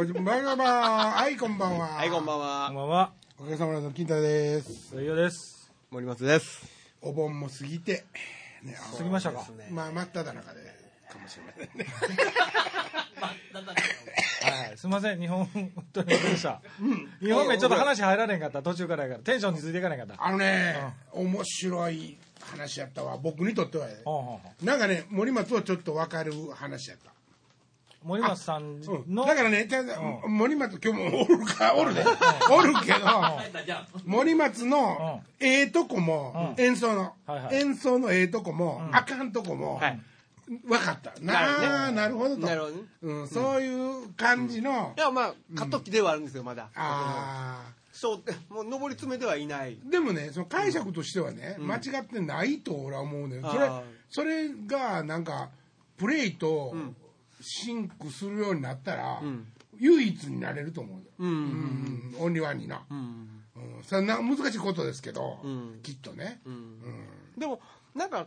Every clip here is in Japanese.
おじばばばはいこんばんははい、こんばんこんは。ばんは。おかげさまで金太です水曜です。森松です。お盆も過ぎて、ね、過ぎましたか。まあ真っ只中でかもしれませんねはい、すみません、日本、本当にでした。日本名ちょっと話入られんかった、途中からやから、テンションについていかないかった。あのね、面白い話やったわ僕にとってはねなんかね森松はちょっと分かる話やった森松さんうんの、だからね、森松、今日もおるか、おるで、おるけど、森松のええとこも、演奏のはいは、い。演奏のええとこも、あかんとこもはい、分かった。なあ、なるほどと。なるほどね。うん。そういう感じのい、や、まあ、過渡期ではあるんですよ、まだ。あそう、もう上り詰めてはいない。あ。でもね、その解釈としてはね、間違ってないと俺は思うねん。それそれがなんか、プレイとシンクするようになったら、唯一になれると思うよ。うん。うん、オンリーワンにな。うん。うん、それな難しいことですけど、ん。きっとね、でも、なんか、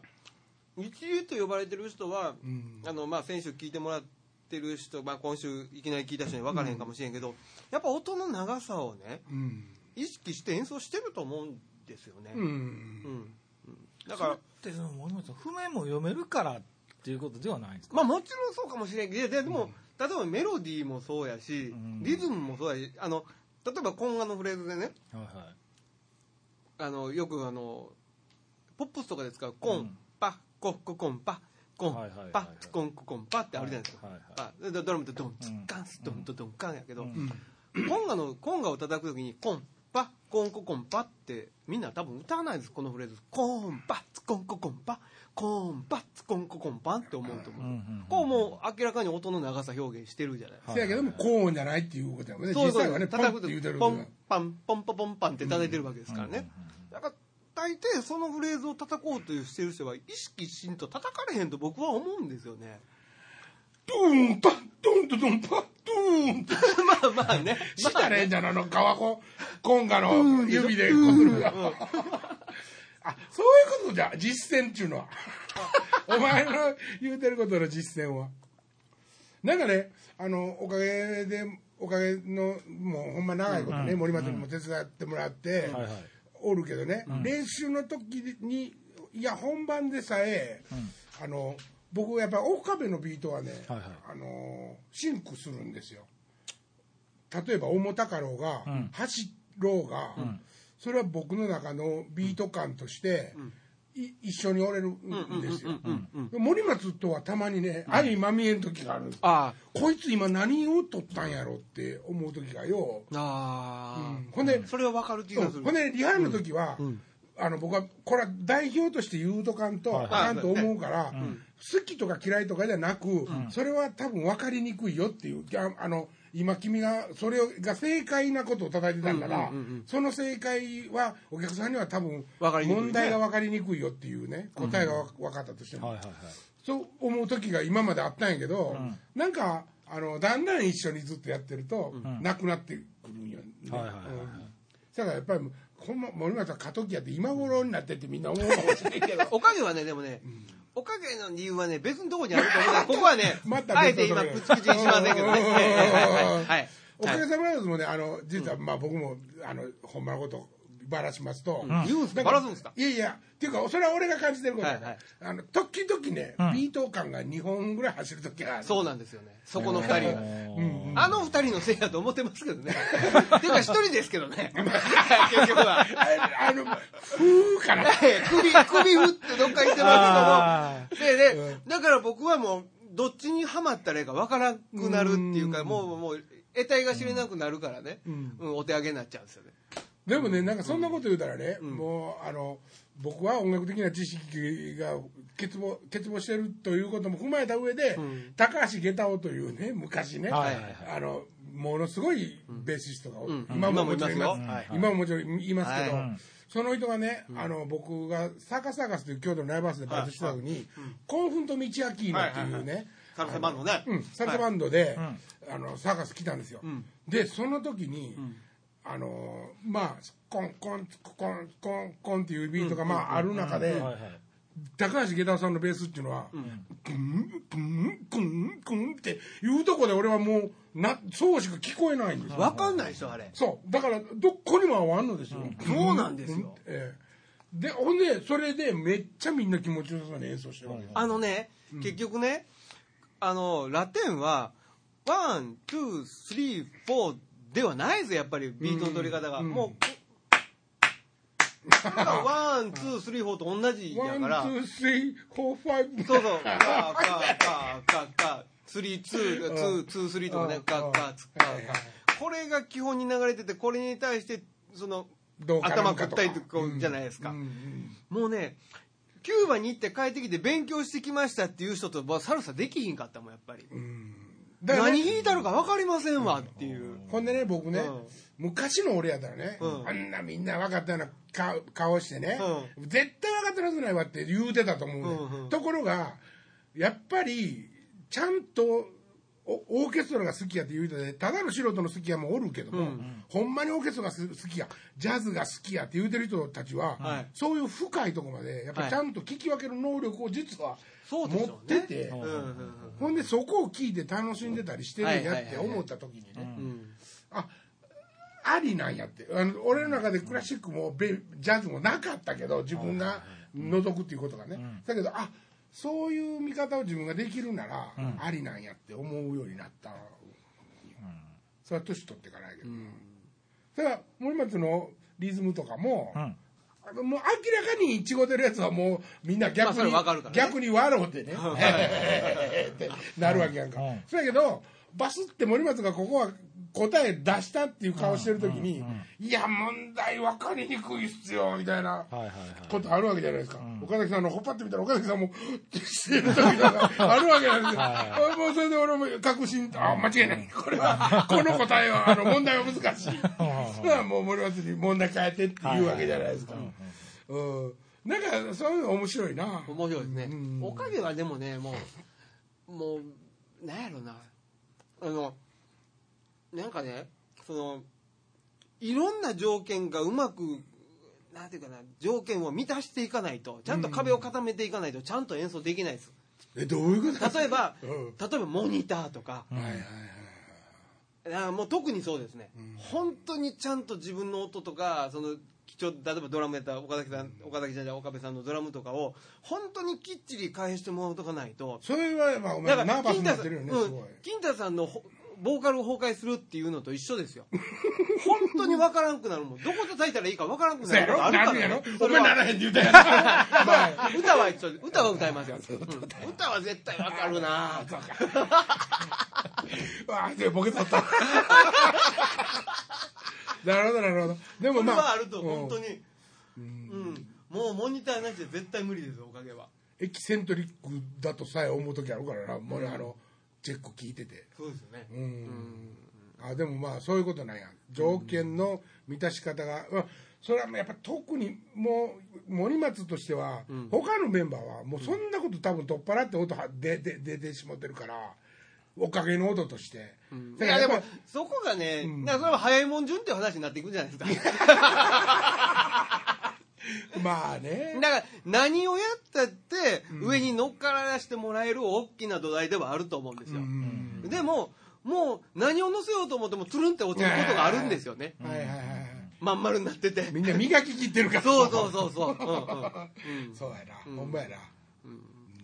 一流と呼ばれてる人は、ん。あの、まあ、先週聞いてもらってる人、まあ、今週いきなり聞いた人に分からへんかもしれんけど、やっぱ音の長さをね、うん。意識して演奏してると思うんですよね。うん。うん。うん。だからっ、てその森松さん、譜面も読めるからっていうことではないんですか？まあもちろんそうかもしれんけど、ででも、例えばメロディーもそうやし、ん。リズムもそうやし、あの、例えばコンガのフレーズでね、はいはい。あの、よくあの、ポップスとかで使うコン、うん。パ、コッココンパ、コンはいはいはいはい、パ、コンココンパってあるじゃないですか。はいはいあでドラムってドン、ツうん。ッカンス、ドンとドンカンやけど、うん。コンガの、コンガを叩くときに、コン、パ、コンココンパって、みんな多分歌わないです、このフレーズ。コン、パ、ツコンココンパ、コン、パ、ツコンココンパって思うと思う。うんうんこうもう明らかに音の長さ表現してるじゃない。せやけども高音じゃないっていうことやもんね。そうそう。実際はねポン叩くって言うてるとポンパンポンポポンパンって叩いてるわけですからね。だから大抵そのフレーズを叩こうとしてる人は意識しんと叩かれへんと僕は思うんですよね。ドーンパッドンとドンパッドーンまあまあね。したらええんじゃんあの？川子コンガの指でこすあそういうことじゃ。実践っちゅうのは。お前の言うてることの実践は。なんかねあのおかげでおかげのもうほんま長いことね、森松にも手伝ってもらって、はいはい。おるけどね、練習の時にいや本番でさえ、あの僕やっぱり岡部のビートはね、はいはい。あのシンクするんですよ。例えば桃高郎がん。走ろうが、それは僕の中のビート感として、い一緒に折れるんですよ、森松とはたまにね相まみえん時があるんです。あこいつ今何を取ったんやろって思う時がよあ。あ。ほんでそれはわかる気がする。ほんでリハの時は、あの僕はこれは代表として言うとかんとあかんと思うから、好きとか嫌いとかじゃなく、それは多分分かりにくいよっていう。ああの今君がそれが正解なことを叩いてたんだら、その正解はお客さんには多分問題が分かりにくいよっていうね答えがわ分かったとしても、はいはいはい。そう思う時が今まであったんやけど、なんかあのだんだん一緒にずっとやってると、なくなってくるんよ、ね。はいはいはいはい。うん。だからやっぱりほんま森松は過渡期やって今頃になってってみんな思うかもしれんけど。おかげはね、でもね、おかげの理由はね、別のところにあると思うから、ここはねま、たあえて今、口々にしませんけどね。おかげさまでもねあの実はまあ僕もあのほんまのことばらしますと、言うん。すかなんかばらすんですか？いやいや。っていうかそれは俺が感じてること、はいはい。あの時々ね、ビート感が2本ぐらい走る時がある。そうなんですよね。そこの二人が。うんあの二人のせいだと思ってますけどね。ていうか一人ですけどね。結局は。ああのふーかな。首、首振ってどっか行ってあますけど。で、で、だから僕はもう、どっちにはまったらいいか分からなくなるっていうか、もう、もう、得体が知れなくなるからね。うん、お手上げになっちゃうんですよね。でもねなんかそんなこと言うたらね、もうあの僕は音楽的な知識が欠乏欠乏してるということも踏まえた上で、高橋下駄男というね昔ね、はいはいはい。あのものすごいベーシストが、ん。今ももちろんいます今も今ももちろんいますけど、はい。その人がね、あの僕がサーカスサーカスという京都のライブハウスでバイトしてた時に、コンフント道明っていうね、はいはいはい。サルサバンドね。うん、サルサバンドで、あのサーカス来たんですよ、でその時に、あのまあコンコンコンコンコンっていうビートがまあある中で。高橋下駄さんのベースっていうのは、グングングングンっていうとこで俺はもうなそうしか聞こえないんですよ。わかんないでしょあれ。そう。だからどっこにも合わんのですよ、そうなんですよ。ええ。でほんでそれでめっちゃみんな気持ちよさそうに演奏してるわけ。よあのね、結局ねあのラテンは one two three four ではないですよやっぱりビートの取り方が、うん。もう one two three four と同じ one、やから。 two、three、four、five。そうそう、カーカーカーカースリーツー、ツー、ツースリーとかね、カーカーツカーカー。これが基本に流れてて、これに対して、その、頭くったりとかじゃないですか。うん。うん。もうね、キューバに行って帰ってきて勉強してきましたっていう人と、まあサルサできひんかったもん、やっぱり。だからね何弾いたのか分かりませんわっていう。ほんでね、僕ね、うん。昔の俺やったらね、うん。あんなみんな分かったような顔顔してね、う絶対分かってるはずないわって言うてたと思うね、うんうん。ところが、やっぱり、ちゃんと、おオーケストラが好きやって言うてて、ただの素人の好きやもおるけども、ほんまにオーケストラが好きや、ジャズが好きやって言うてる人たちは、はい。そういう深いところまで、やっぱりちゃんと聞き分ける能力を実は持ってて、うんうんほんでそこを聞いて楽しんでたりしてるんやって思った時にね、うん。うん。あありなんやって。あの俺の中でクラシックもベジャズもなかったけど自分が覗くっていうことがね、だけどあそういう見方を自分ができるなら、ありなんやって思うようになった、それは年取ってからやけど、だから森松のリズムとかも、もう明らかに違ってるやつはもうみんな逆に、まあね。逆に笑うてね。ってなるわけやんか、うんそやけどバスって森松がここは答え出したっていう顔してる時に、いや問題分かりにくいっすよみたいなはいはいはい。ことあるわけじゃないですか、岡崎さんのほっぱってみたら岡崎さんも してる時とかあるわけなんですよ。あ もうそれで俺も確信あ間違いない。これは この答えはあの問題は難しい。それはもう森松に問題変えてって言うわけじゃないですか、うん、なんかそういうの面白いな。面白いですね、うん。おかげはでもねもうもうなんやろなあのなんかねそのいろんな条件がうまくなんていうかな条件を満たしていかないとちゃんと壁を固めていかないとちゃんと演奏できないです。えどういうこと？例えば、うん。例えばモニターとか、はいはいはいあもう特にそうですね、本当にちゃんと自分の音とかその貴重例えばドラムやったら岡崎さん岡崎じゃない岡部さんのドラムとかを本当にきっちり返してもらうとかないと。それはまあお前ナーバスになってるよねすごい、うん、金太さんのほボーカルを崩壊するっていうのと一緒ですよ。本当に分からんくなるもん。どこ叩いたらいいか分からんくなる。ことあるからね。お前ならへんって言うたやろ。まあ歌は一緒歌は歌いますよ、うん。歌は絶対分かるな。わあでボケとったなるほどなるほど。でもこれまあはあるとうん。本当に。うん。もうモニターなしで絶対無理ですよおかげは。エキセントリックだとさえ思う時あるからなもうあのチェック聞いてて。そうですよね。うん。あでもまあそういうことなんや。条件の満たし方が、まあそれはやっぱ特にもう森松としては、他のメンバーはもうそんなこと多分取っ払って音は出て出てしまってるからおかげの音として、いだからやでもそこがね、だからそれは早いもん順っていう話になっていくんじゃないですか。まあね。だから何をやったって上に乗っからしてもらえる大きな土台ではあると思うんですよ、うん。でももう何を乗せようと思ってもトゥルンって落ちることがあるんですよね。はいはいはいはい。まん丸になってて。みんな磨ききってるから。そうそうそうそう、うんうん。う んそうやな、ほんまやな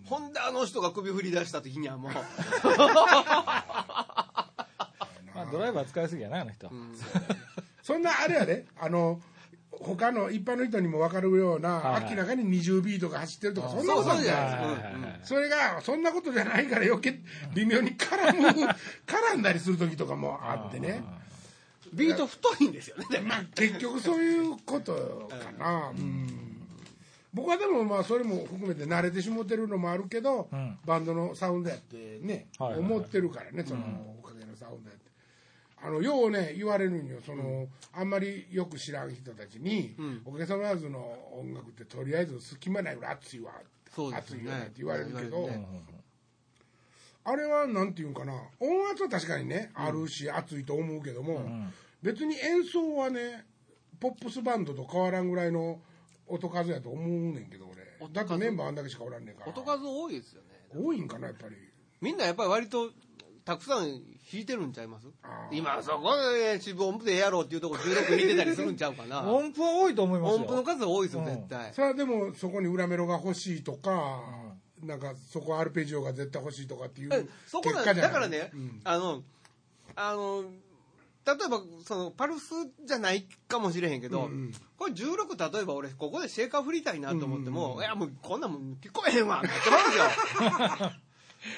ほんであの人が首振り出した時にはもう。まあ、ドライバー使いすぎやなあの人。は、そんなあれやで。あの他の一般の人にも分かるような、はいはい。明らかに20ビートが走ってるとかそんなことじゃない。ですかそれがそんなことじゃないから余計微妙に絡む絡んだりする時とかもあってね。ビート太いんですよねまあ結局そういうことかな、うん僕はでもまあそれも含めて慣れてしもてるのもあるけど、ん。バンドのサウンドやってね、はいはいはい。思ってるからねそのおかげのサウンドやって。あのようね言われるんよその、あんまりよく知らん人たちに「おかげさまずの音楽ってとりあえず隙間ないぐらい熱いわ」ね。熱いよねって言われるけど、言われるあれはなんていうんかな音圧は確かにね、あるし熱いと思うけども、別に演奏はねポップスバンドと変わらんぐらいの音数やと思うねんけど俺。だってメンバーあんだけしかおらんねんから。音数多いですよね。多いんかなやっぱり。みんなやっぱり割とたくさん弾いてるんちゃいます？今そこで四分音符でやろうっていうとこ16弾いてたりするんちゃうかな。音符は多いと思いますよ。音符の数多いですようん。絶対。それはでもそこに裏メロが欲しいとか、なんかそこアルペジオが絶対欲しいとかっていう結果じゃない？だからね、うん。あのあの例えばそのパルスじゃないかもしれへんけど、うんうん。これ16例えば俺ここでシェーカー振りたいなと思っても、うんうん。うんいやもうこんなんもん聞こえへんわってなすよ。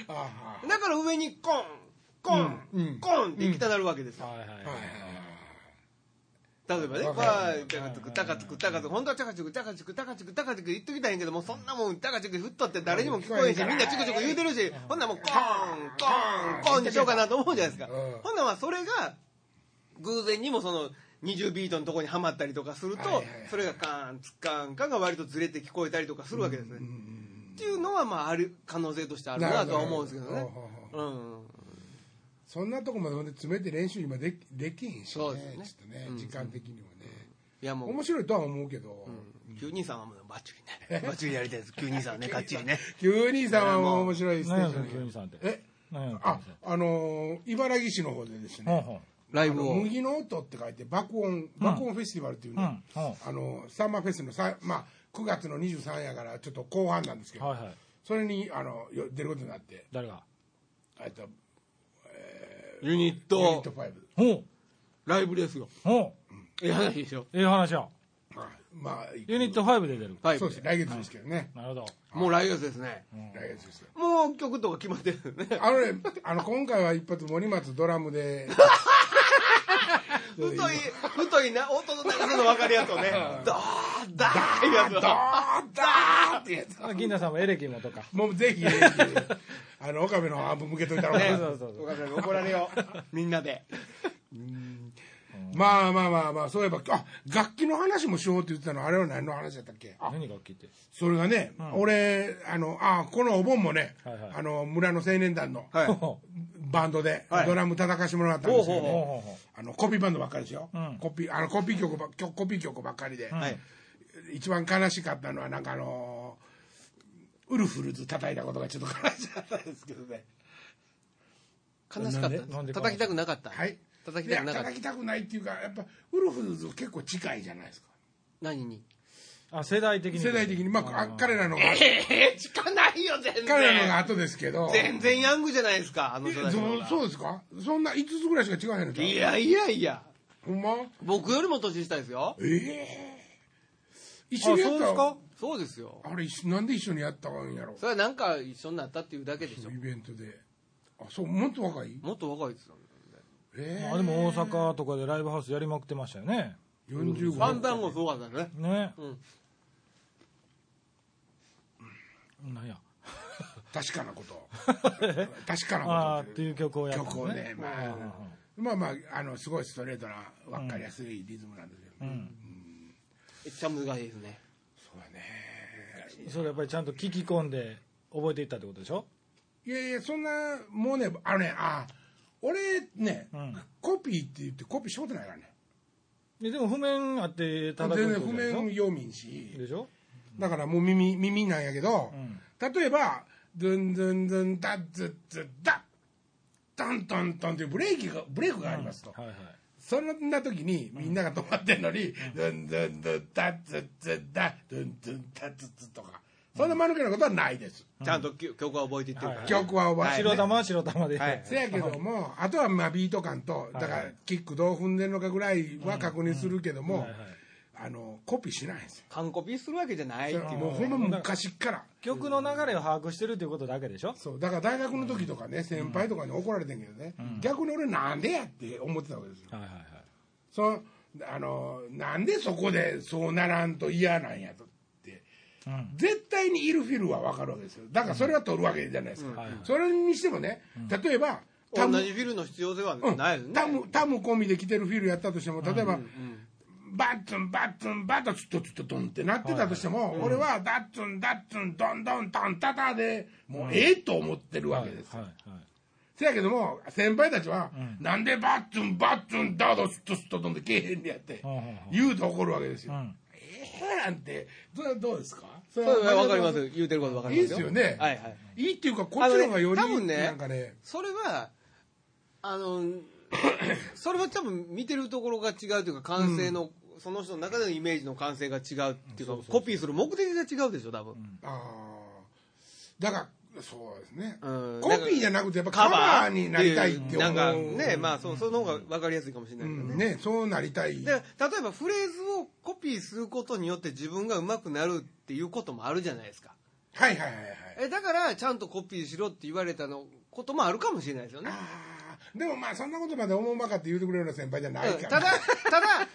だから上にコンコン、うんうん。コンって行きたなるわけですよ、例えばね、わー、タカチク、タカチク、タカチク、本当はタカチク、タカチク、タカチク、タカチク言っときたいんやけども、そんなもん、タカチク振っとって誰にも聞こえへんし、みんなチクチク言うてるし、ほんならもう、コーン、コーン、コーンにしようかなと思うじゃないですか。うん。ほんならまあ、それが、偶然にもその、20ビートのところにはまったりとかするとはいはいはい、それがカーン、ツッカーン、カが割とずれて聞こえたりとかするわけですね。うんうんっていうのは、まあ、ある可能性としてあるなとは思うんですけどね。うん。そんなとこまでほんで詰めて練習今できできへんしそうですね。ちょっとね、うん。時間的にもね、いやもう、面白いとは思うけど、923はもうバッチリね。バッチリやりたいです。923ね、がっちりね。急にさんはもう面白いステ何やそのージ急にさんって。え？何やああのー茨城市の方でですね、ライブを。麦の音って書いて爆音爆音フェスティバルっていうね、うん。うん。あのサンマーフェスのさ、まあ、9月の23やからちょっと後半なんですけど、はいはい。それにあのよ出ることになって。誰が？えっとユニッユニットト、5、ほう。ライブですよ。ほええ話でしょ。うええ話や。はい。まあユニット5で出る。はい。そうです来月ですけどね、なるほど。もう来月ですね。来月ですよ。もう曲とか決まってるよね。あのねあの今回は一発森松ドラムで 太い、太いな、音の長さの分かるやつをね、ダー、ダーいうやつを。ドーダーってやつ。あ銀田さんもエレキもとか。もうぜひあの岡部の半分向けといたら、ね。そうそうそう。お母さんに怒られよう。みんなで。まあまあまあまあそういえばあ楽器の話もしようって言ってたのあれは何の話だったっけ？あ何楽器って？それがね、俺あのあこのお盆もね、はいはい。あの村の青年団のはい。ほバンドではい。ドラム叩かしてもらったんですけど、うほうほうほあのコピーバンドばっかりですよ、うん。コピーあのコピー曲ば曲コピー曲ばっかりで、はい。一番悲しかったのはなんかあのウルフルズ叩いたことがちょっと悲しかったですけどね。悲しかったなんで叩きたくなかった？はい叩きたくなかった。叩。きたくないっていうかやっぱウルフルズ結構近いじゃないですか。何に？うあ世代的に。世代的に。まああ彼らの。がええ、近ないよ、全然。彼らのが後ですけど。全然ヤングじゃないですか、あのえ人たちの方が。そうそうですか？そんな5つぐらいしか違わへんのいやいやいや。ほんま？僕よりも年下ですよ。ええ一緒にやった？あそうですか？そうですよ。あれ一緒なんで一緒にやったんやろそれはなんか一緒になったっていうだけでしょ。イ。ベントで。あそうもっと若い？もっと若いですよ。えまあでも大阪とかでライブハウスやりまくってましたよね。え45ファンダンゴすごかったね。ね。うん。なんや。確かなこと。確かなこと。ああっていう曲をやった曲をねまあ。まあまああのすごいストレートな分かりやすいリズムなんですよ、うん。めっちゃ難しいですね。そうだね。それやっぱりちゃんと聞き込んで覚えていったってことでしょ？いやいやそんなもうねあのねあ俺ね、うん。コピーって言ってコピーしたことないからね。ででも譜面あって叩く全然譜ってことでしょ？面読みんし。でしょ？だからもう耳耳なんやけど、うん。例えば「ドゥンドゥンドゥンダッズッズッダッタンタンタン」っていうブレーキがブレークがありますと、はいはい。そんな時にみんなが止まってんのに「ドゥンドゥンドゥンダッズッズッダッドゥンドゥンダッズッズ」とかそんな間抜けなことはないです、ちゃんとき曲は覚えていってるからね。曲は覚えて。白玉は白玉で、はい。せやけどもあとはまあビート感とだからキックどう踏んでるのかぐらいは確認するけどもはいはい。あのコピーしないんですよ。完コピするわけじゃないっていう。もうほんま昔っから。曲の流れを把握してるっていうことだけでしょ？そう。だから大学の時とかね先輩とかに怒られてんけどね、逆に俺なんでやって思ってたわけですよ。はいはいはい。そのあのなんでそこでそうならんと嫌なんやと絶対にイルフィルは分かるわけですよ。だからそれは取るわけじゃないですか、それにしてもね例えばタム同じフィルの必要性はうんない。ですね。タムタム込みで着てるフィルやったとしても例えば、バッツンバッツンバッタツッとツッとドンってなってたとしても、俺はダッツンダッツンドンドンタンタタでもうええと思ってるわけですよ、はいはいせやけども先輩たちは、なんでバッツンバッツンダドスッとスッとドンでけえへんねやって、言うと怒るわけですよ、うんええなんて。それはどうですか？そそうわかります。言うてることわかりいいますよ。ですよね、はいはい。いいっていうかこっちの方がより多分ねなんかね。それはあの それは多分見てるところが違うというか完成の、その人の中でのイメージの完成が違うっていうか、コピーする目的が違うでしょ多分、ああだからそうですね、うん。コピーじゃなくてやっぱカバーになりたいって思う。なんかねまあそうその方が分かりやすいかもしれないけどね、うん。ねそうなりたい。で例えばフレーズをコピーすることによって自分が上手くなるっていうこともあるじゃないですか。はいはいはいはい。えだからちゃんとコピーしろって言われたのこともあるかもしれないですよねでもまあそんなことまで思うまかって言うてくれるような先輩じゃないうんから、ただ、ただ、あの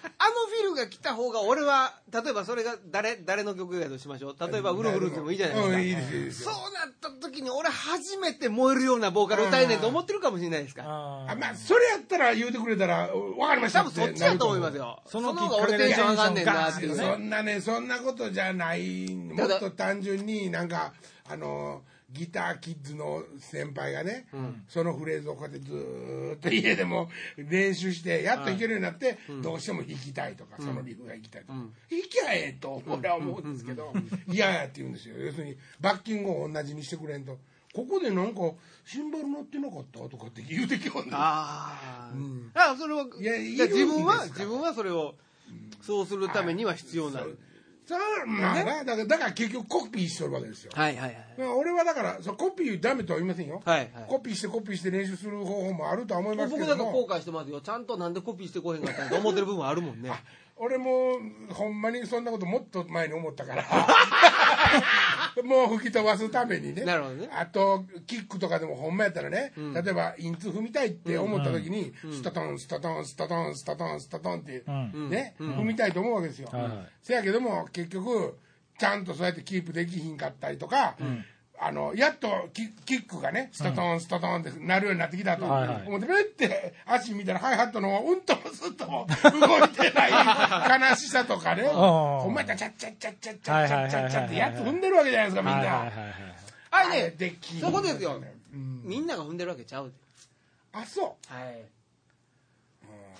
フィルが来た方が、俺は、例えばそれが誰、誰の曲やとしましょう。例えば、ウルフルズでもいいじゃないですか。うんいいですいいですそうよなった時に、俺初めて燃えるようなボーカル歌えねんと思ってるかもしれないですから。ああまあそれやったら言うてくれたら分かりました多分そっちやと思いますよ。そのその方が俺テンション上がんねんなっていうねそんなねそんなことじゃないもっと単純になんかあのギターキッズの先輩がね、そのフレーズをこうやってずーっと家でも練習してやっと弾けるようになって、どうしても弾きたいとか、そのリフが弾きたいとか、弾きゃええと俺は思うんですけど、嫌やって言うんですよ。要するにバッキングを同じにしてくれんと。ここでなんかシンバル乗ってなかったとかって言うてきよんあー。あ。あそれは、いや自分は、自分はそれを、そうするためには必要な。はいそれはまあなだからだから結局コピーしとるわけですよ。はいはい。だから俺はだからそうコピーダメとは言いませんよ、はいはい。コピーしてコピーして練習する方法もあるとは思いますけ僕ども。だと後悔してますよ。ちゃんとなんでコピーしてこへんかったんと思ってる部分あるもんね。俺もほんまにそんなこともっと前に思ったから もう吹き飛ばすためにね。なるほどね。あとキックとかでもほんまやったらね、例えばインツ踏みたいって思った時に、スタトンスタトンスタトンスタトンスタトンって、ん。ね、踏みたいと思うわけですよ、はいはい。せやけども結局ちゃんとそうやってキープできひんかったりとか、あのやっとキキックがねスタトンスタトンってなるようになってきたと。はいはい。思ってブッて足見たらハイハットのうんともすっとも動いてない悲しさとかね。ほんまやったらチャッチャッチャッチャッチャッチャッチャッチャッってやつ踏んでるわけじゃないですかみんはいはいなはいはい。あれね、できんそこですよ。うん。みんなが踏んでるわけちゃうで。あそう。はい。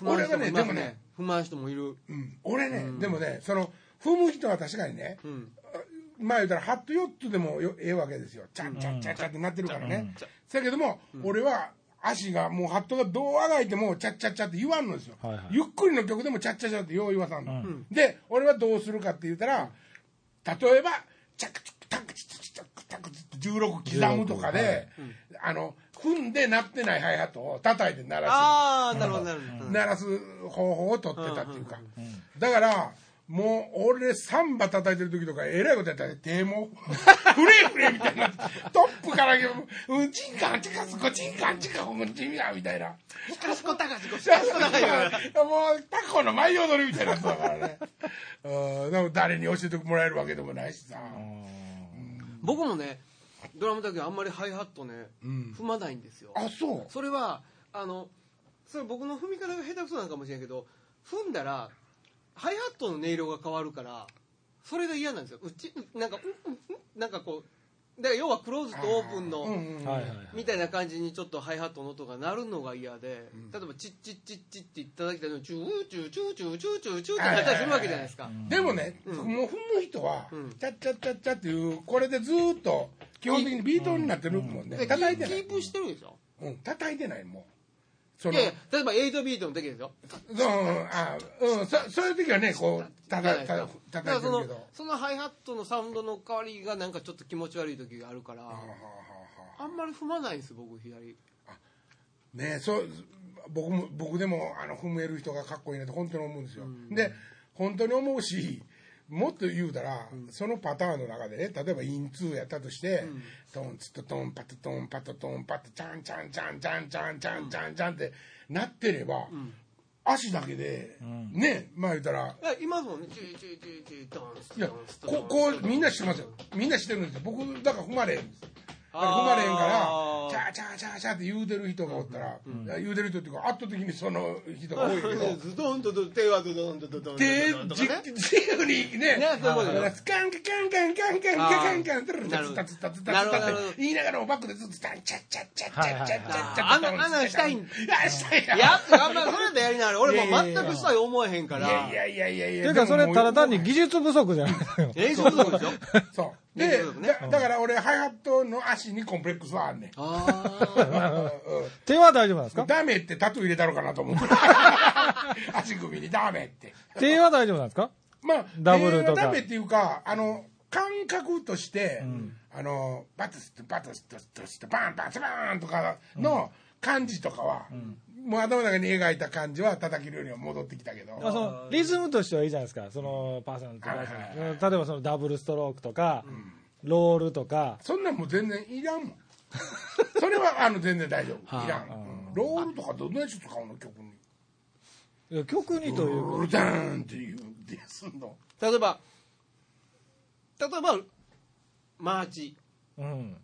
俺はねでもね踏まん人いますね、踏まん人もいる。うん。俺ね、でもねその踏む人は確かにね、うん。まあ言うたらハット4つでもよええわけですよ。チャンチャンチャンチャンってなってるからね、せやけども、俺は足がもうハットがどうあがいてもチャッチャッチャって言わんのですよ、はいはい。ゆっくりの曲でもチャッチャッチャってよう言わさんの、で俺はどうするかって言ったら例えばチャクチクタクチクチクタクチク16刻むとかで、あの踏んで鳴ってないハイハットを叩いて鳴らすああ、なるほど、なるほど。鳴らす方法を取ってたっていうか、だからもう俺サンバ叩いてる時とかえらいことやったら手も フレフレみたいなトップからうんちんかんちかすこちんかんちかうんちんやみたいなかしこたかしこ、しかしこたかしこ。もうタコの舞い踊りみたいなやつだからねうんでも誰に教えてもらえるわけでもないしさ僕もね、ドラムだけあんまりハイハットね、踏まないんですよ。あそうそれは、あの、それ僕の踏み方が下手くそなのかもしれんけど、踏んだら、ハイハットの音色が変わるから、それが嫌なんですよ。うち、なんか、うんうんうんなんかこう、だから要はクローズとオープンの、うんうんはいはいみたいな感じにちょっとハイハットの音が鳴るのが嫌で、例えばチッチッチッチッって言っただけでのチューチューチューチューチューチューチューってなったりするわけじゃないですか。でもね、もう踏む人は、チャッチャッチャッチャっていうこれでずーっと基本的にビートになってるもんね、で叩いてないキープしてるでしょうん、叩いてないもんその。例えば8ビートの時ですよ。うんあうんそそういう時はねこうたたただ叩か？らそのいてるけど。そのハイハットのサウンドの代わりがなんかちょっと気持ち悪い時があるからあんまり踏まないんです僕左。ねそう僕も僕でもあの踏める人がかっこいいなって本当に思うんですよ、で本当に思うしもっと言うたら、そのパターンの中でね例えばインツーやったとして、トンツッとトンパトトンパトトンパトチャンチャンチャンチャンチャンチャンチャンチャンってなってれば、足だけで、ねまあ言うたら。いやいますもんねチューチューチューチュードンスいやここうみんな知ってますよみんな知ってるんですよ僕だから踏まれ踏まれへんからチャーチャーチャーチャーって言うてる人がおったら、言うてる人っていうか圧倒的にその人が多いけどズドンとド手はドドンとドドンでとドンとじかね自由にねねそういうことよだからスカンカカンカンカンカンカンカンカントゥルルなるほどツタツタツタなるツタっほどなるほどて言いながらおバックでずっとタンチャッチャッチャッチャッチャッチャッチャッチャッあんなあんなのしたいんあしたいややっあんまそれだったらやりいなあれ俺もう全くしたい思えへんからいやいやいやいやいやていうかそれただ単に技術術不足じゃないのよ練習不足でしょそうねでだだから俺ハイハットの足にコンプレックスはあんねん。手は大丈夫なんですか？ダメってタトゥー入れたろうかなと思う。足首にダメって。手は大丈夫なんですか？まあダブルとか。えーダメっていうかあの感覚として、あのバツスとバツスととしてバンバンスバーンとかの感じとかは、もう頭の中に描いた感じは叩けるようには戻ってきたけど。まあ、そのリズムとしてはいいじゃないですか。そのパーソナルとか、はいはいはい。例えばそのダブルストロークとか、ロールとか。そんなんもう全然いらんもん。それはあの全然大丈夫、はあいらん、うん。ロールとかどんなやつ使うの曲に。いや曲にというか。ルダーンっていうですんの。例えば例えばマーチ。うん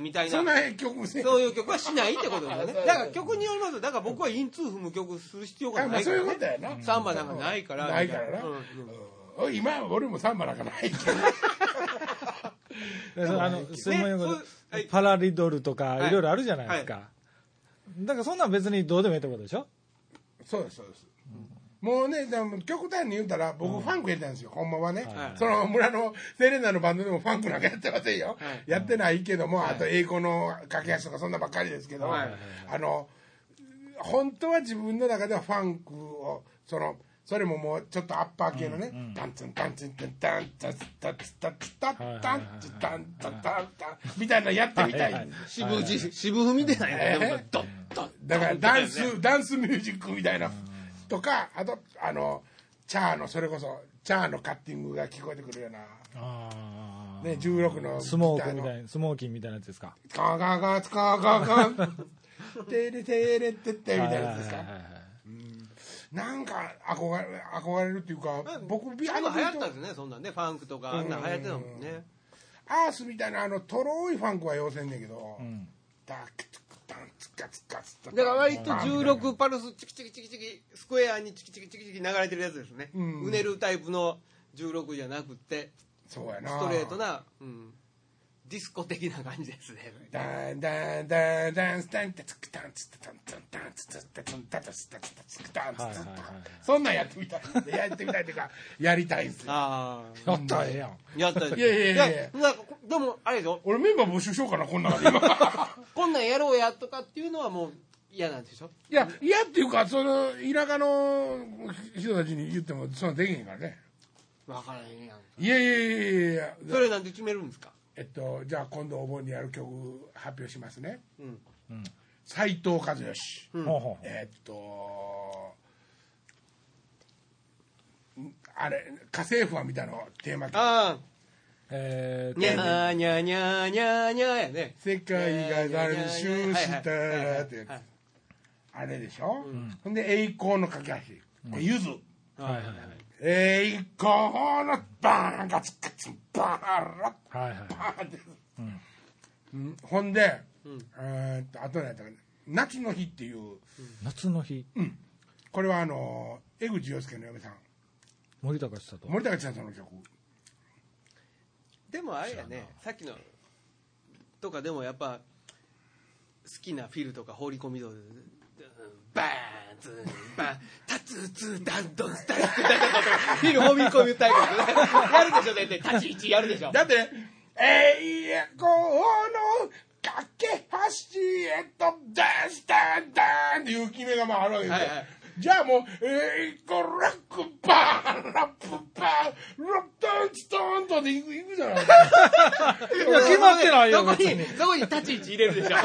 みたいそんなな曲せそういう曲はしないってことですよねだから曲によりますとだから僕は in two 踏む曲する必要があまあそういうことやな、サンバなんかないからないからな、うんうん今俺もサンバなんかないけどあのすいませんねそうはいパラリドルとかいろいろあるじゃないですか、だからそんなん別にどうでもいいってことでしょそうですそうです、もうね極端に言うたら僕ファンクやりたいんですよ、ほんまはね、はい。その村のセレナのバンドでもファンクなんかやってませんよ、はい。やってないけども、あと英語の駆け足とかそんなばっかりですけど、はい。あの本当は自分の中ではファンクをそのそれももうちょっとアッパー系のね、タンツンタンツンタンタンタンタンタンタンタンタンタンタンタンみたいなのやってみたい渋打渋踏みでないえねだからダンス、ダンスミュージックみたいなとかあとあのチャーのそれこそチャーのカッティングが聞こえてくるような、ああね、16のスモークみたいなスモーキーみたいなやつですか？カガガツカガガテレテレテテみたいなやつですか？なんか憧れ憧れるっていうか僕ビあの流行ったんビですねそんなんねファンクとかあん。なん流行ってたもんね。アースみたいなあのとろいファンクは要せんねんけど、ん。ダクツクだから割と16パルスチキチキチキチキスクエアにチキチキチキチキ流れてるやつですね、うねるタイプの16じゃなくてそうやなストレートな、うん、ディスコ的な感じですね。ダンダンダンダンスタンタツクタンツタンタンツタンツツタタンタタツタツタツタンツツはいはいはいそんなんやってみたいやってみたいっていうかやりたいんすよあやったらええやんやったいいやいやいやいやでもあれでしょ俺メンバー募集しようかなこん中で今こんなんやろうやとかっていうのはもう嫌なんでしょいや嫌っていうかその田舎の人たちに言ってもそんなできへんからね分からへんやんいやいやいやいやいやそれなんで決めるんですかえっとじゃあ今度お盆にやる曲発表しますね。うん。斎藤和義。うん。ほうほうえっとんあれ家政婦はみたいなの？テーマ曲。あえーあにゃーにゃーにゃーにゃーにゃーやね。世界が誰に終したらってやつ。はいあれでしょ、ほんで栄光の架け橋。これゆず。はいはいはい栄光のバーンガツガツバーンラッはいはいバーンってうんほんで、えーっとあと何やったかな。夏の日っていう。夏の日。これはあの江口洋介の嫁さん。森高千里。森高千里の曲。でもあれやね。さっきのとかでもやっぱ好きなフィルとか放り込み道でバーンツーンバーンタツツダンドンスタンスダンドンフィル放り込みタイプやるでしょ大体立ち位置やるでしょだって栄光の架け橋へとダンスダンダンっていう決めがまああるわけですよ、はいはいじゃあもう「栄光ラックバーンラップバーンラッタンストーンと」でいくいくじゃないいや決まってないよそこににそこに立ち位置入れるでしょ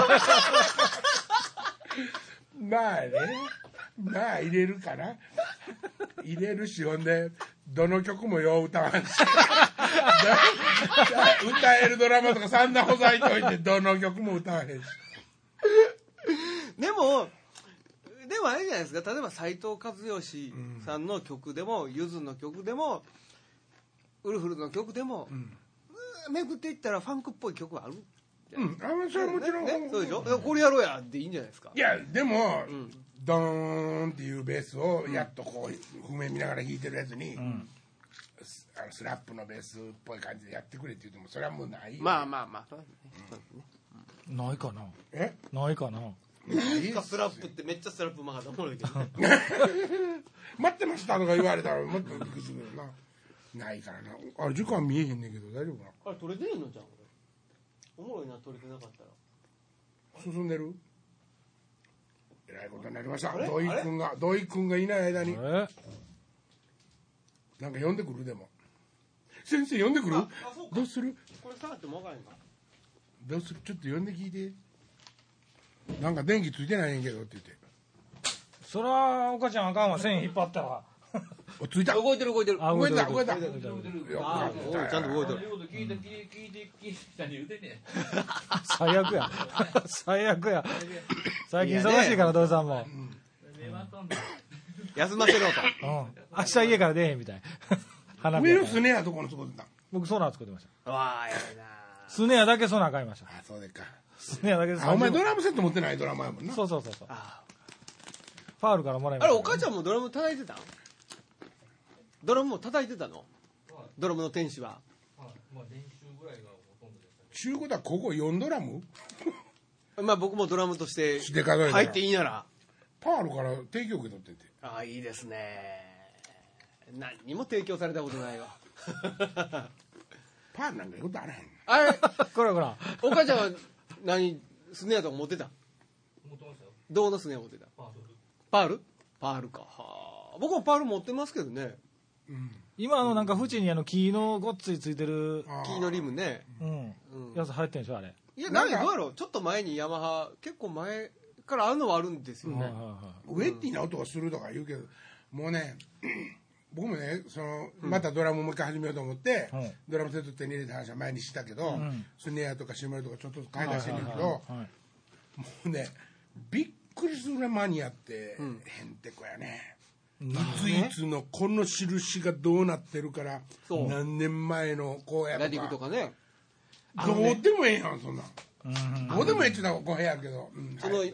まあね。まあ入れるかな。入れるしほんでどの曲もよう歌わんし。歌えるドラマとかそんなほざいといてどの曲も歌わへんし。でもでもあれじゃないですか。例えば斎藤和義さんの曲でもゆずの曲でもウルフルズの曲でも、めくっていったらファンクっぽい曲はある？うん。あのそれはもちろん、ねねそうでしょ？いやこれやろうやでいいんじゃないですか。いやでも、ん。ドーンっていうベースをやっとこう譜面見ながら弾いてるやつに、スあのスラップのベースっぽい感じでやってくれって言ってもそれはもうないまあまあまあそうですね。そうですね。ないかな？え？ないかな？いいかスラップってめっちゃスラップうまかったおもろいけど。ね 待ってましたとか言われたらもっとびっくりするけどな。ないからな。あれ時間見えへんねんけど大丈夫かな？あれ取れてんのじゃんこれおもろいな取れてなかったら。進んでる？えらいことになりました。土井君が土井君がいない間に。えなんか呼んでくるでも。先生呼んでくる？どうする？これ触っても分からへんか。どうする？ちょっと呼んで聞いて。なんか電気ついてないねんけどって言って。そらお母ちゃんあかんわ。線引っ張ったらおついた。動いてる動いてる。あ動いた動いた。動いてた。おいちゃんと動いてる。聞いて聞いて聞い言うてんねん最悪や最悪や最近忙しいから土井さんも、目まとんだ休ませろとうん、明日家から出えへんみたい花火ウイやからルスねやとこの外でた僕ソナー作ってましたわあやスネアだけソナー買いましたあそうでっかスネアだけお前30ドラムセット持ってないドラマやもんなそうそうそうそうあファウルからもらいましたあれお母ちゃんもドラム叩いてたんドラムも叩いてたの？ドラムの天使は。まあ練習ぐらいがほとんどでしたけちゅうことはここ4ドラム？まあ僕もドラムとして入っていいなら。パールから提供受け取ってて。ああいいですね。何にも提供されたことないわ。パールなんか言うことあらへん。あれ？こらこら。お母ちゃんは何スネアとか持ってた？ど持ってましたよ。どうのスネア持ってた？パーフル。パール？パールか。はあ。僕もパール持ってますけどね今あのなんか縁にあの木のごっついついてる、あー。キーのリムね。うん。うんやつ入ってんでしょあれ、いやなかどうやろう。ちょっと前にヤマハ結構前からあるのはあるんですよね、はいはいはウェッティな音がするとか言うけどもうね 僕もねそのまたドラムもう一回始めようと思って、うん。ドラムセット手に入れた話は前にしたけど、ん。スネアとかシムレとかちょっとずつ買いい出してるけど、はいはい。はいもうねびっくりするねマニアって、へんてこやねいついつのこの印がどうなってるから何年前のこうやラディとかクとかね。どうでもええやんそんなん。うん。どうでもええっちゅうのは語弊あるけど、うんそのはい。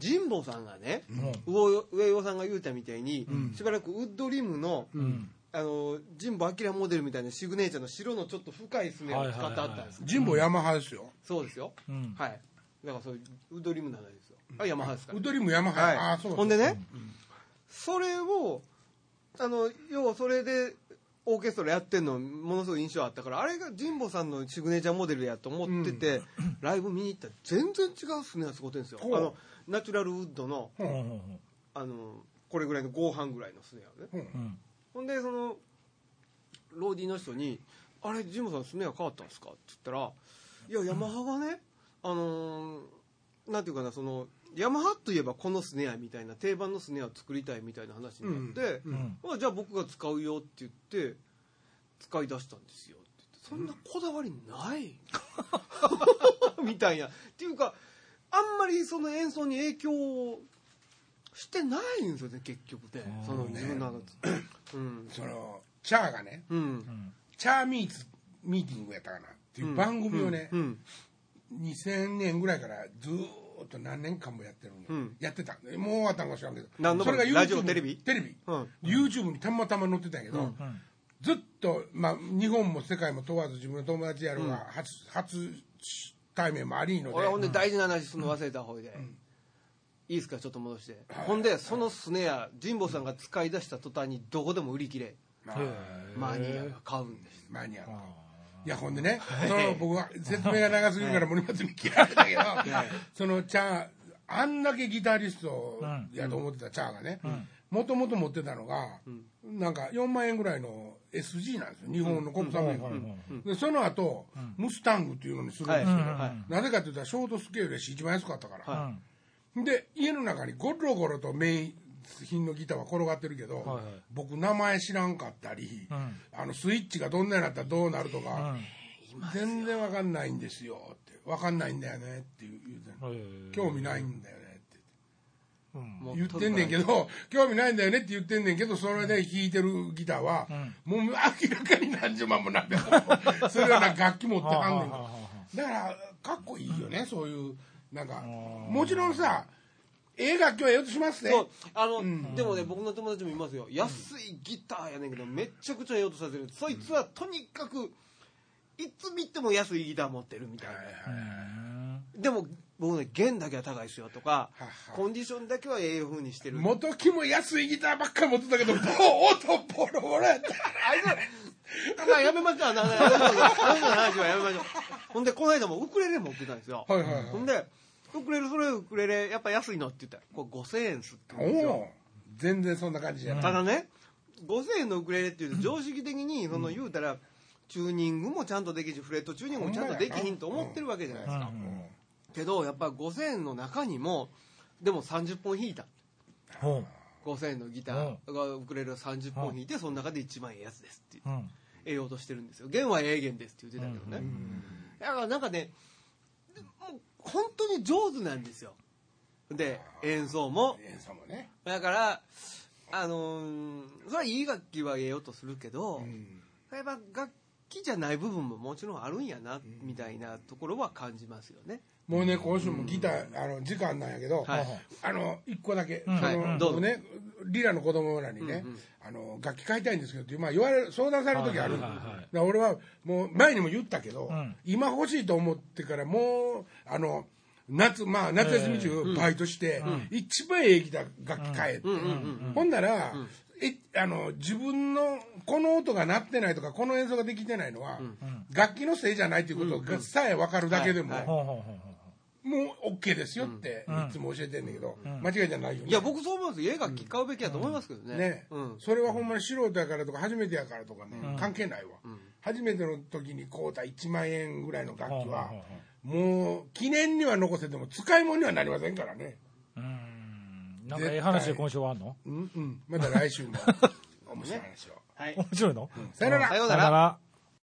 神保さんがね、うん。上上尾さんが言うたみたいに、しばらくウッドリムの、うん。あの神保明モデルみたいなシグネチャーの白のちょっと深いスネアを使ってあったんですよ、神保ヤマハですよ。そうですよ、うん。はい。だからそういうウッドリムなんですよ。あヤマハですからウッドリムヤマハ、はい。ああそうほんでね、それをあの要はそれでオーケストラやってんのものすごい印象あったからあれが神保さんのシグネチャーモデルやと思ってて、ライブ見に行ったら全然違うスネア使ってるんですよ。あのナチュラルウッドのううんんう。んあのこれぐらいの合板ぐらいのスネアね。うんう。んほんでそのローディーの人に「あれジムさんスネア変わったんですか?」って言ったら「いやヤマハがねあのーなんていうかなそのヤマハといえばこのスネアみたいな定番のスネアを作りたいみたいな話になって、うん。うんまあ、じゃあ僕が使うよって言って使い出したんですよって言ってそんなこだわりない。みたいな。っていうかあんまりその演奏に影響してないんですよね結局ね。その自分のあのうん。そのチャーがねうん。チャーミーツミーティングやったかなっていう番組をね、うん。2000年ぐらいからずーっと何年間もやってるんよ、うん。やってた。もう終わったんか知らんけど。何のそれが YouTube ラジオテレビ？テレビ、うん。YouTube にたまたま載ってたんやけど、うん。うんずっと、まあ、日本も世界も問わず自分の友達やろうが、初初対面もありいので。俺ほんで大事な話するの忘れた方で、いいですか？ちょっと戻して、ほんでそのスネア神保さんが使い出した途端にどこでも売り切れ。まあ。マニアが買うんです。マニアがいやほんでねその僕は説明が長すぎるから森松に嫌われたけど そのチャーあんだけギタリストやと思ってたチャーがねもともと持ってたのが、なんか4万円ぐらいの SG なんですよ。日本の国産メーカーでその後、ムスタングっていうのにするんですよ、はいはい。なぜかって言ったらショートスケールやし一番安かったから、はで家の中にゴロゴロとメイン品のギターは転がってるけど、はいはい。僕名前知らんかったり、ん。あのスイッチがどんなになったらどうなるとか、うん。全然わかんないんですよってわかんないんだよねって言うてんの。へえ。興味ないんだよねって言って。ん。ねんけど興味ないんだよねって言ってんねんけどそれで弾いてるギターは、もう明らかに何十万も何百万も。するような楽器持ってはんねんだからかっこいいよね、そういうなんか。もちろんさええ楽器はええ音しますね。そう。あの、でもね僕の友達もいますよ。安いギターやねんけどめっちゃくちゃええ音させる。そいつはとにかくいつ見ても安いギター持ってるみたいな、でも僕ね弦だけは高いですよとかははコンディションだけはええ風にしてる。元木も安いギターばっかり持ってたけど、もう音ボロボロやった。あいつまあやめましょう。あのあのあのあの話はやめましょう。ほんでこの間もウクレレ持ってたんですよ。はいはいはい。ほんでウクレレそれウクレレやっぱ安いのって言ったらこれ5000円すって言うんですよおお全然そんな感じじゃない。ただね5000円のウクレレっていうと常識的にその言うたらチューニングもちゃんとできるしフレットチューニングもちゃんとできひんと思ってるわけじゃないですか。うん。けどやっぱ5000円の中にもでも30本弾いた。ほ5000円のギターがウクレレを30本弾いてその中で一番ええやつですってう。うん。ええ音してるんですよ。弦はええ弦ですって言ってたけどね。だからなんかねもう本当に上手なんですよ。で演奏も。演奏もね。だからあのーそれはいい楽器はええ音するけど、うん。やっぱ楽器じゃない部分ももちろんあるんやなみたいなところは感じますよね。もうね、今週もギター、あの、時間なんやけど、はい。あの、一個だけ、うん。そのはいどうね、リラの子供らにね、うんうん。あの、楽器買いたいんですけどって、まあ言われる、相談される時ある。は俺は、もう前にも言ったけど、うん。今欲しいと思ってから、もう、あの、夏、まあ夏休み中、バイトして、一番ええギター楽器買えって。うんうんうんほんなら、えあの自分のこの音が鳴ってないとかこの演奏ができてないのは、楽器のせいじゃないということがさえ分かるだけでも、はいほうほうほうほもう OK ですよっていつも教えてんねん。けど、間違いじゃないよね。いや僕そう思います家楽器買うべきやと思いますけどね。ね、うん。それはほんまに素人やからとか初めてやからとかね、関係ないわ、初めての時に買うた1万円ぐらいの楽器は、もう記念には残せても使い物にはなりませんからね。ううんなんかええ話で今週はあんの？うんうん。また来週も。面白い話を、はい。面白いの？さよならさようなら。さよなら